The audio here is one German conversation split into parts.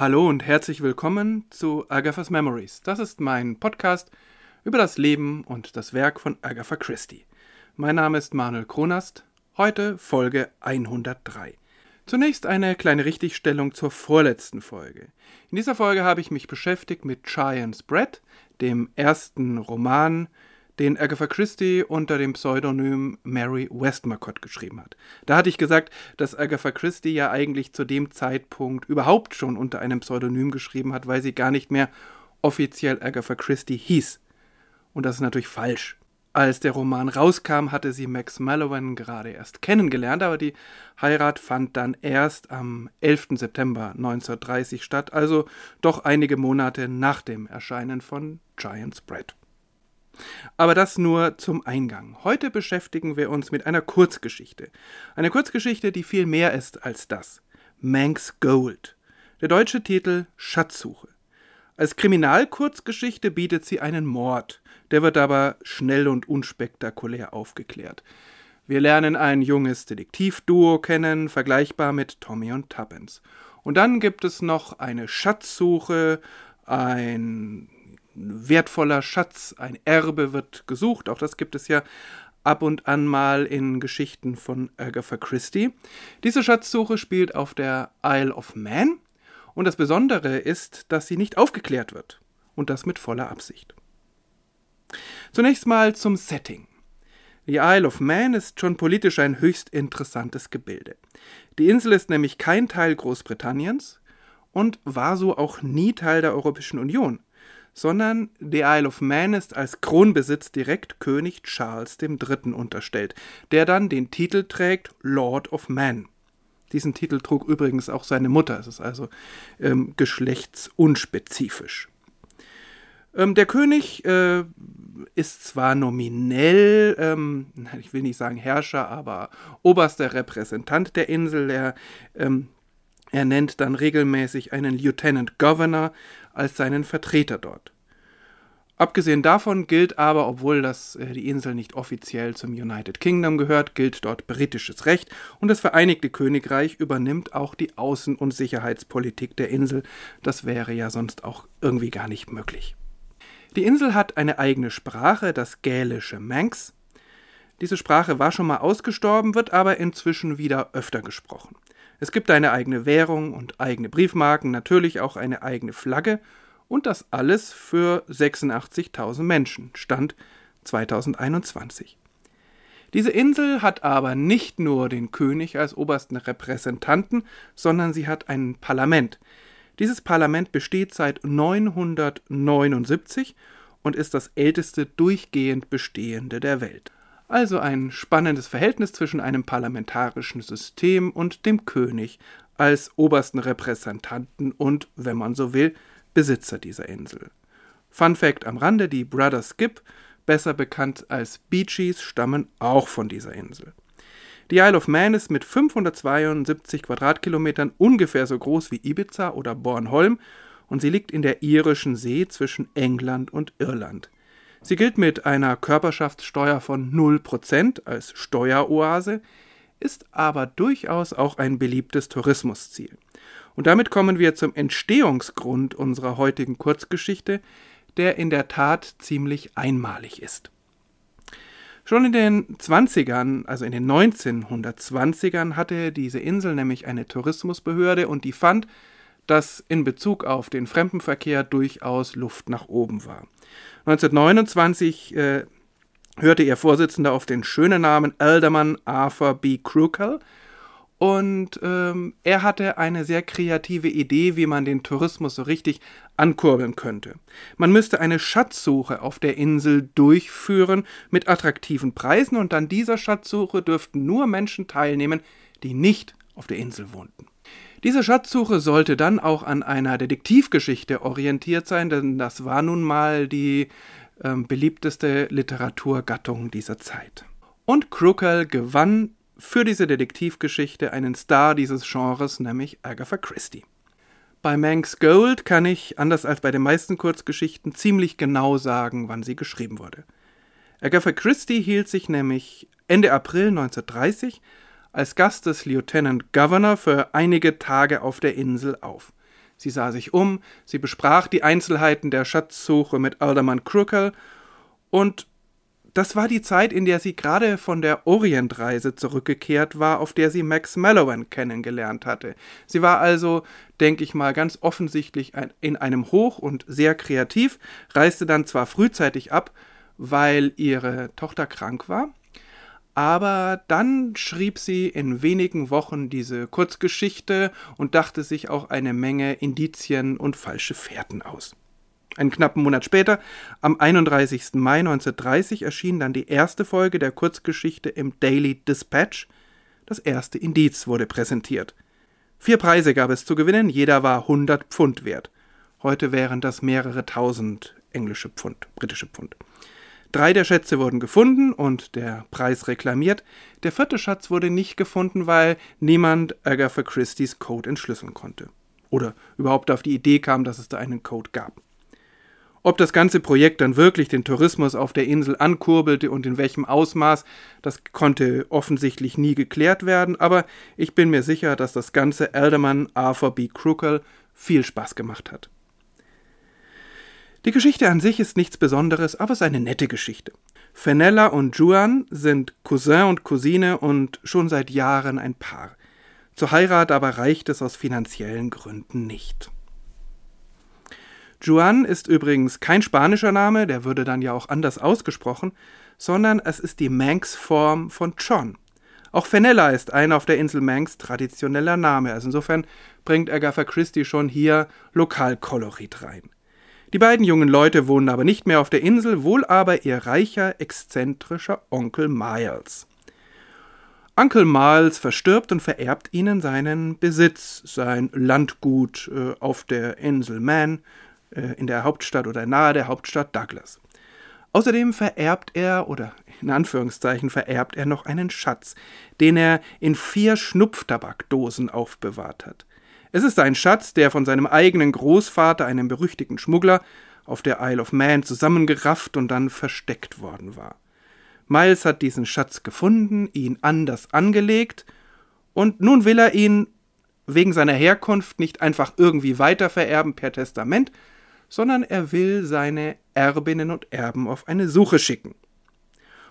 Hallo und herzlich willkommen zu Agatha's Memories. Das ist mein Podcast über das Leben und das Werk von Agatha Christie. Mein Name ist Manuel Kronast. Heute Folge 103. Zunächst eine kleine Richtigstellung zur vorletzten Folge. In dieser Folge habe ich mich beschäftigt mit Giant's Bread, dem ersten Roman den Agatha Christie unter dem Pseudonym Mary Westmacott geschrieben hat. Da hatte ich gesagt, dass Agatha Christie ja eigentlich zu dem Zeitpunkt überhaupt schon unter einem Pseudonym geschrieben hat, weil sie gar nicht mehr offiziell Agatha Christie hieß. Und das ist natürlich falsch. Als der Roman rauskam, hatte sie Max Mallowan gerade erst kennengelernt, aber die Heirat fand dann erst am 11. September 1930 statt, also doch einige Monate nach dem Erscheinen von Giant's Bread. Aber das nur zum Eingang. Heute beschäftigen wir uns mit einer Kurzgeschichte. Eine Kurzgeschichte, die viel mehr ist als das. Manx Gold. Der deutsche Titel Schatzsuche. Als Kriminalkurzgeschichte bietet sie einen Mord. Der wird aber schnell und unspektakulär aufgeklärt. Wir lernen ein junges Detektivduo kennen, vergleichbar mit Tommy und Tuppence. Und dann gibt es noch eine Schatzsuche, ein wertvoller Schatz, ein Erbe wird gesucht. Auch das gibt es ja ab und an mal in Geschichten von Agatha Christie. Diese Schatzsuche spielt auf der Isle of Man und das Besondere ist, dass sie nicht aufgeklärt wird und das mit voller Absicht. Zunächst mal zum Setting. Die Isle of Man ist schon politisch ein höchst interessantes Gebilde. Die Insel ist nämlich kein Teil Großbritanniens und war so auch nie Teil der Europäischen Union sondern die Isle of Man ist als Kronbesitz direkt König Charles III. unterstellt, der dann den Titel trägt Lord of Man. Diesen Titel trug übrigens auch seine Mutter, es ist also ähm, geschlechtsunspezifisch. Ähm, der König äh, ist zwar nominell, ähm, ich will nicht sagen Herrscher, aber oberster Repräsentant der Insel. Er, ähm, er nennt dann regelmäßig einen Lieutenant Governor, als seinen Vertreter dort. Abgesehen davon gilt aber, obwohl das, äh, die Insel nicht offiziell zum United Kingdom gehört, gilt dort britisches Recht und das Vereinigte Königreich übernimmt auch die Außen- und Sicherheitspolitik der Insel. Das wäre ja sonst auch irgendwie gar nicht möglich. Die Insel hat eine eigene Sprache, das gälische Manx. Diese Sprache war schon mal ausgestorben, wird aber inzwischen wieder öfter gesprochen. Es gibt eine eigene Währung und eigene Briefmarken, natürlich auch eine eigene Flagge und das alles für 86.000 Menschen, Stand 2021. Diese Insel hat aber nicht nur den König als obersten Repräsentanten, sondern sie hat ein Parlament. Dieses Parlament besteht seit 979 und ist das älteste durchgehend bestehende der Welt. Also ein spannendes Verhältnis zwischen einem parlamentarischen System und dem König als obersten Repräsentanten und, wenn man so will, Besitzer dieser Insel. Fun Fact am Rande: Die Brothers Skip, besser bekannt als Bee Gees, stammen auch von dieser Insel. Die Isle of Man ist mit 572 Quadratkilometern ungefähr so groß wie Ibiza oder Bornholm und sie liegt in der irischen See zwischen England und Irland. Sie gilt mit einer Körperschaftssteuer von 0% als Steueroase, ist aber durchaus auch ein beliebtes Tourismusziel. Und damit kommen wir zum Entstehungsgrund unserer heutigen Kurzgeschichte, der in der Tat ziemlich einmalig ist. Schon in den 20ern, also in den 1920ern, hatte diese Insel nämlich eine Tourismusbehörde und die fand, dass in Bezug auf den Fremdenverkehr durchaus Luft nach oben war. 1929 äh, hörte ihr Vorsitzender auf den schönen Namen Alderman Arthur B. Krukel und ähm, er hatte eine sehr kreative Idee, wie man den Tourismus so richtig ankurbeln könnte. Man müsste eine Schatzsuche auf der Insel durchführen mit attraktiven Preisen und an dieser Schatzsuche dürften nur Menschen teilnehmen, die nicht auf der Insel wohnten. Diese Schatzsuche sollte dann auch an einer Detektivgeschichte orientiert sein, denn das war nun mal die äh, beliebteste Literaturgattung dieser Zeit. Und Krukel gewann für diese Detektivgeschichte einen Star dieses Genres, nämlich Agatha Christie. Bei Manx Gold kann ich, anders als bei den meisten Kurzgeschichten, ziemlich genau sagen, wann sie geschrieben wurde. Agatha Christie hielt sich nämlich Ende April 1930 als Gast des Lieutenant Governor für einige Tage auf der Insel auf. Sie sah sich um, sie besprach die Einzelheiten der Schatzsuche mit Alderman Crooker und das war die Zeit, in der sie gerade von der Orientreise zurückgekehrt war, auf der sie Max Mallowan kennengelernt hatte. Sie war also, denke ich mal, ganz offensichtlich in einem Hoch und sehr kreativ, reiste dann zwar frühzeitig ab, weil ihre Tochter krank war, aber dann schrieb sie in wenigen Wochen diese Kurzgeschichte und dachte sich auch eine Menge Indizien und falsche Fährten aus. Einen knappen Monat später, am 31. Mai 1930, erschien dann die erste Folge der Kurzgeschichte im Daily Dispatch. Das erste Indiz wurde präsentiert. Vier Preise gab es zu gewinnen, jeder war 100 Pfund wert. Heute wären das mehrere tausend englische Pfund, britische Pfund. Drei der Schätze wurden gefunden und der Preis reklamiert. Der vierte Schatz wurde nicht gefunden, weil niemand Agatha Christie's Code entschlüsseln konnte. Oder überhaupt auf die Idee kam, dass es da einen Code gab. Ob das ganze Projekt dann wirklich den Tourismus auf der Insel ankurbelte und in welchem Ausmaß, das konnte offensichtlich nie geklärt werden, aber ich bin mir sicher, dass das ganze Alderman Arthur B. Crookall viel Spaß gemacht hat. Die Geschichte an sich ist nichts Besonderes, aber es ist eine nette Geschichte. Fenella und Juan sind Cousin und Cousine und schon seit Jahren ein Paar. Zur Heirat aber reicht es aus finanziellen Gründen nicht. Juan ist übrigens kein spanischer Name, der würde dann ja auch anders ausgesprochen, sondern es ist die Manx-Form von John. Auch Fenella ist ein auf der Insel Manx traditioneller Name, also insofern bringt Agatha Christie schon hier Lokalkolorit rein. Die beiden jungen Leute wohnen aber nicht mehr auf der Insel, wohl aber ihr reicher, exzentrischer Onkel Miles. Onkel Miles verstirbt und vererbt ihnen seinen Besitz, sein Landgut äh, auf der Insel Man, äh, in der Hauptstadt oder nahe der Hauptstadt Douglas. Außerdem vererbt er, oder in Anführungszeichen vererbt er noch einen Schatz, den er in vier Schnupftabakdosen aufbewahrt hat. Es ist ein Schatz, der von seinem eigenen Großvater, einem berüchtigten Schmuggler, auf der Isle of Man zusammengerafft und dann versteckt worden war. Miles hat diesen Schatz gefunden, ihn anders angelegt, und nun will er ihn wegen seiner Herkunft nicht einfach irgendwie weitervererben per Testament, sondern er will seine Erbinnen und Erben auf eine Suche schicken.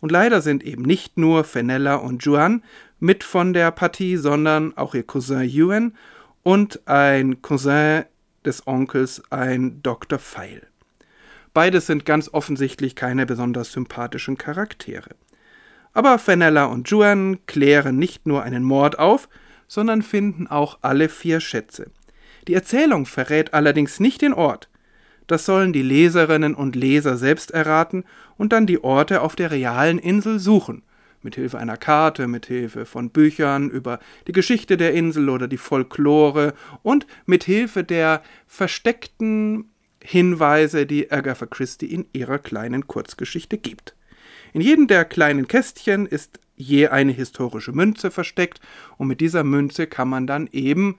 Und leider sind eben nicht nur Fenella und Juan mit von der Partie, sondern auch ihr Cousin Ewan und ein Cousin des Onkels, ein Dr. Feil. Beides sind ganz offensichtlich keine besonders sympathischen Charaktere. Aber Fenella und Juan klären nicht nur einen Mord auf, sondern finden auch alle vier Schätze. Die Erzählung verrät allerdings nicht den Ort, das sollen die Leserinnen und Leser selbst erraten und dann die Orte auf der realen Insel suchen. Mit Hilfe einer Karte, mit Hilfe von Büchern über die Geschichte der Insel oder die Folklore und mit Hilfe der versteckten Hinweise, die Agatha Christie in ihrer kleinen Kurzgeschichte gibt. In jedem der kleinen Kästchen ist je eine historische Münze versteckt und mit dieser Münze kann man dann eben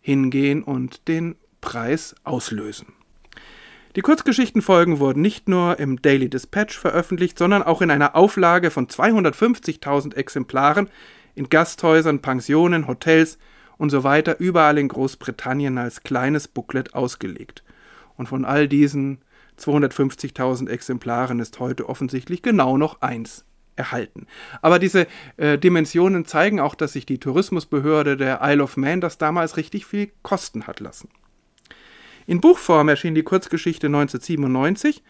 hingehen und den Preis auslösen. Die Kurzgeschichtenfolgen wurden nicht nur im Daily Dispatch veröffentlicht, sondern auch in einer Auflage von 250.000 Exemplaren in Gasthäusern, Pensionen, Hotels und so weiter überall in Großbritannien als kleines Booklet ausgelegt. Und von all diesen 250.000 Exemplaren ist heute offensichtlich genau noch eins erhalten. Aber diese äh, Dimensionen zeigen auch, dass sich die Tourismusbehörde der Isle of Man das damals richtig viel kosten hat lassen. In Buchform erschien die Kurzgeschichte 1997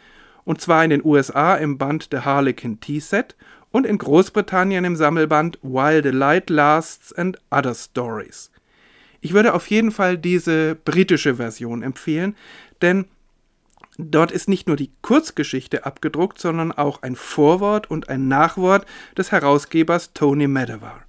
und zwar in den USA im Band The Harlequin Tea Set und in Großbritannien im Sammelband While the Light Lasts and Other Stories. Ich würde auf jeden Fall diese britische Version empfehlen, denn dort ist nicht nur die Kurzgeschichte abgedruckt, sondern auch ein Vorwort und ein Nachwort des Herausgebers Tony Medevar.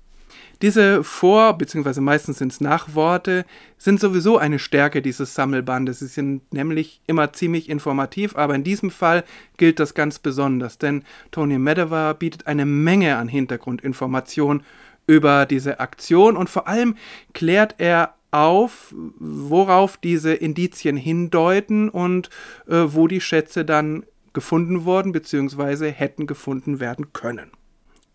Diese Vor- bzw. meistens sind es Nachworte, sind sowieso eine Stärke dieses Sammelbandes. Sie sind nämlich immer ziemlich informativ, aber in diesem Fall gilt das ganz besonders, denn Tony Medeva bietet eine Menge an Hintergrundinformationen über diese Aktion und vor allem klärt er auf, worauf diese Indizien hindeuten und äh, wo die Schätze dann gefunden wurden bzw. hätten gefunden werden können.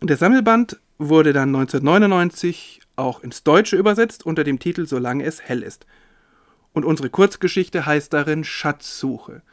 Der Sammelband wurde dann 1999 auch ins Deutsche übersetzt unter dem Titel Solange es hell ist. Und unsere Kurzgeschichte heißt darin Schatzsuche.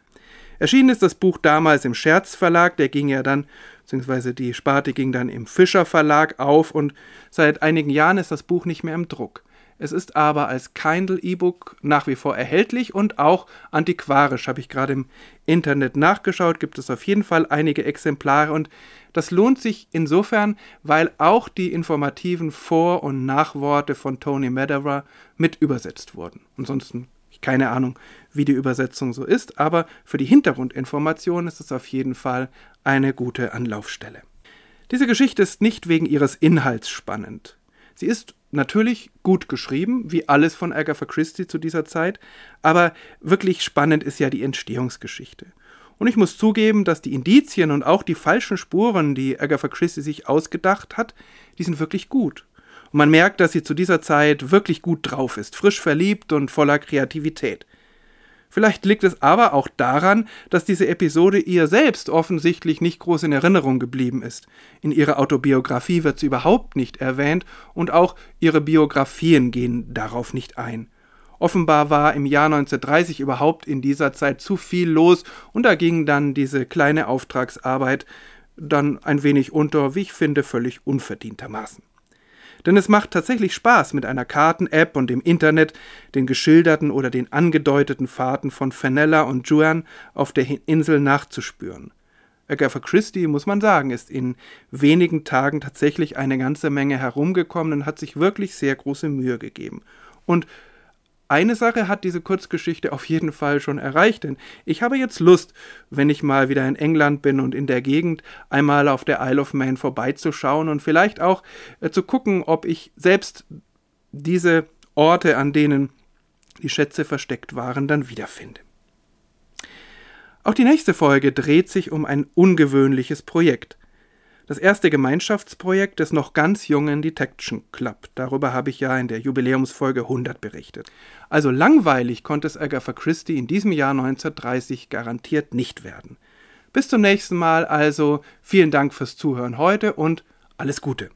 Erschienen ist das Buch damals im Scherz Verlag, der ging ja dann, beziehungsweise die Sparte ging dann im Fischer Verlag auf und seit einigen Jahren ist das Buch nicht mehr im Druck. Es ist aber als Kindle E-Book nach wie vor erhältlich und auch antiquarisch. Habe ich gerade im Internet nachgeschaut, gibt es auf jeden Fall einige Exemplare und das lohnt sich insofern, weil auch die informativen Vor- und Nachworte von Tony Mederer mit übersetzt wurden. Ansonsten keine Ahnung, wie die Übersetzung so ist, aber für die Hintergrundinformation ist es auf jeden Fall eine gute Anlaufstelle. Diese Geschichte ist nicht wegen ihres Inhalts spannend. Sie ist natürlich gut geschrieben, wie alles von Agatha Christie zu dieser Zeit, aber wirklich spannend ist ja die Entstehungsgeschichte. Und ich muss zugeben, dass die Indizien und auch die falschen Spuren, die Agatha Christie sich ausgedacht hat, die sind wirklich gut. Und man merkt, dass sie zu dieser Zeit wirklich gut drauf ist, frisch verliebt und voller Kreativität. Vielleicht liegt es aber auch daran, dass diese Episode ihr selbst offensichtlich nicht groß in Erinnerung geblieben ist. In ihrer Autobiografie wird sie überhaupt nicht erwähnt und auch ihre Biografien gehen darauf nicht ein. Offenbar war im Jahr 1930 überhaupt in dieser Zeit zu viel los und da ging dann diese kleine Auftragsarbeit dann ein wenig unter, wie ich finde, völlig unverdientermaßen. Denn es macht tatsächlich Spaß, mit einer Karten-App und dem Internet den geschilderten oder den angedeuteten Fahrten von Fenella und Juan auf der Insel nachzuspüren. Agatha Christie, muss man sagen, ist in wenigen Tagen tatsächlich eine ganze Menge herumgekommen und hat sich wirklich sehr große Mühe gegeben. Und eine Sache hat diese Kurzgeschichte auf jeden Fall schon erreicht, denn ich habe jetzt Lust, wenn ich mal wieder in England bin und in der Gegend, einmal auf der Isle of Man vorbeizuschauen und vielleicht auch äh, zu gucken, ob ich selbst diese Orte, an denen die Schätze versteckt waren, dann wiederfinde. Auch die nächste Folge dreht sich um ein ungewöhnliches Projekt das erste Gemeinschaftsprojekt des noch ganz jungen Detection Club. Darüber habe ich ja in der Jubiläumsfolge 100 berichtet. Also langweilig konnte es Agatha Christie in diesem Jahr 1930 garantiert nicht werden. Bis zum nächsten Mal also vielen Dank fürs Zuhören heute und alles Gute.